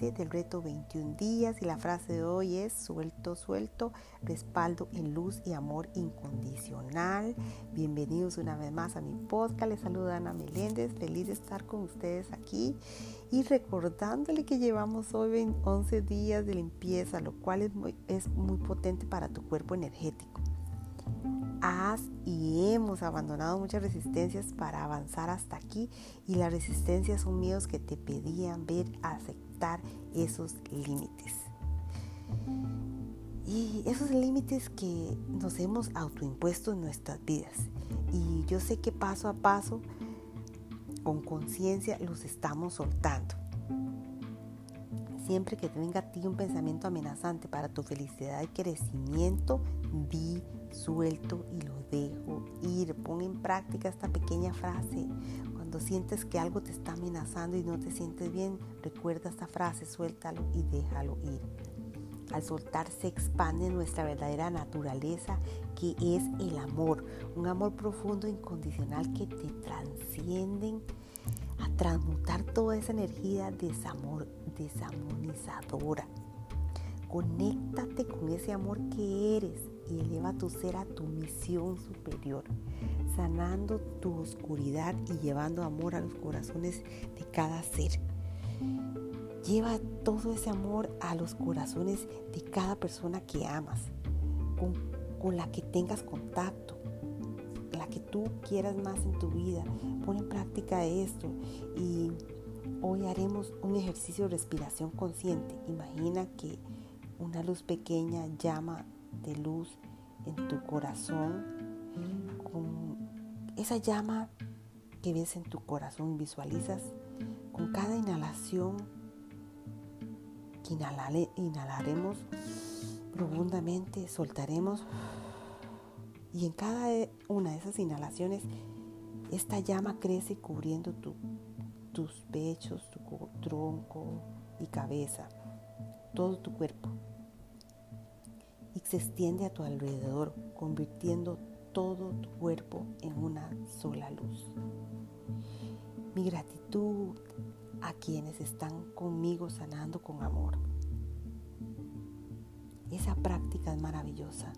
del reto 21 días y la frase de hoy es suelto, suelto, respaldo en luz y amor incondicional. Bienvenidos una vez más a mi podcast. Les saluda Ana Meléndez, feliz de estar con ustedes aquí y recordándole que llevamos hoy 11 días de limpieza, lo cual es muy, es muy potente para tu cuerpo energético. Has y hemos abandonado muchas resistencias para avanzar hasta aquí y las resistencias son miedos que te pedían ver, aceptar esos límites. Y esos límites que nos hemos autoimpuesto en nuestras vidas. Y yo sé que paso a paso, con conciencia, los estamos soltando. Siempre que venga a ti un pensamiento amenazante para tu felicidad y crecimiento, di suelto y lo dejo ir. Pon en práctica esta pequeña frase. Cuando sientes que algo te está amenazando y no te sientes bien, recuerda esta frase, suéltalo y déjalo ir. Al soltar se expande nuestra verdadera naturaleza, que es el amor, un amor profundo e incondicional que te transcienden a transmutar toda esa energía desamor, desamonizadora. Conéctate con ese amor que eres y eleva tu ser a tu misión superior, sanando tu oscuridad y llevando amor a los corazones de cada ser. Lleva todo ese amor a los corazones de cada persona que amas, con, la que tengas contacto, que tú quieras más en tu vida. Pon en práctica esto y hoy haremos un ejercicio de respiración consciente. Imagina que una luz pequeña llama de luz en tu corazón, con esa llama que ves en tu corazón, visualizas con cada inhalación que inhalaremos profundamente, soltaremos y en cada una de esas inhalaciones esta llama crece cubriendo tus pechos, tu tronco y cabeza, todo tu cuerpo y se extiende a tu alrededor, convirtiendo todo tu cuerpo en una sola luz. Mi gratitud a quienes están conmigo sanando con amor. Esa práctica es maravillosa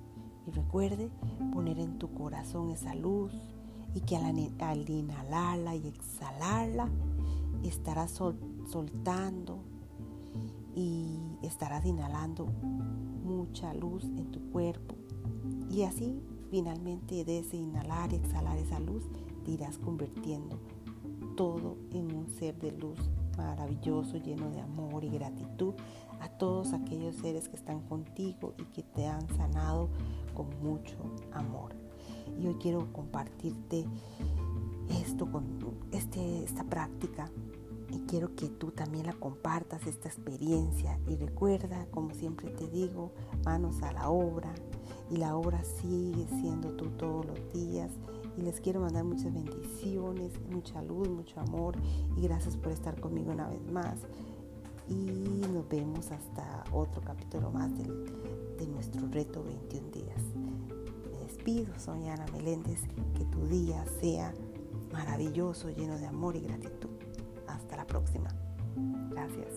y recuerde poner en tu corazón esa luz y que al, inhalarla y exhalarla estarás soltando y estarás inhalando mucha luz en tu cuerpo. Y así finalmente de ese inhalar y exhalar esa luz te irás convirtiendo todo en un ser de luz maravilloso, lleno de amor y gratitud a todos aquellos seres que están contigo y que te han sanado con mucho amor. Y hoy quiero compartirte esto con este, esta práctica y quiero que tú también la compartas esta experiencia. Y recuerda, como siempre te digo, manos a la obra. Y la obra sigue siendo tú todos los días. Y les quiero mandar muchas bendiciones, mucha luz, mucho amor. Y gracias por estar conmigo una vez más y nos vemos hasta otro capítulo más de nuestro reto 21 días. Me despido, soy Ana Meléndez, que tu día sea maravilloso, lleno de amor y gratitud. Hasta la próxima. Gracias.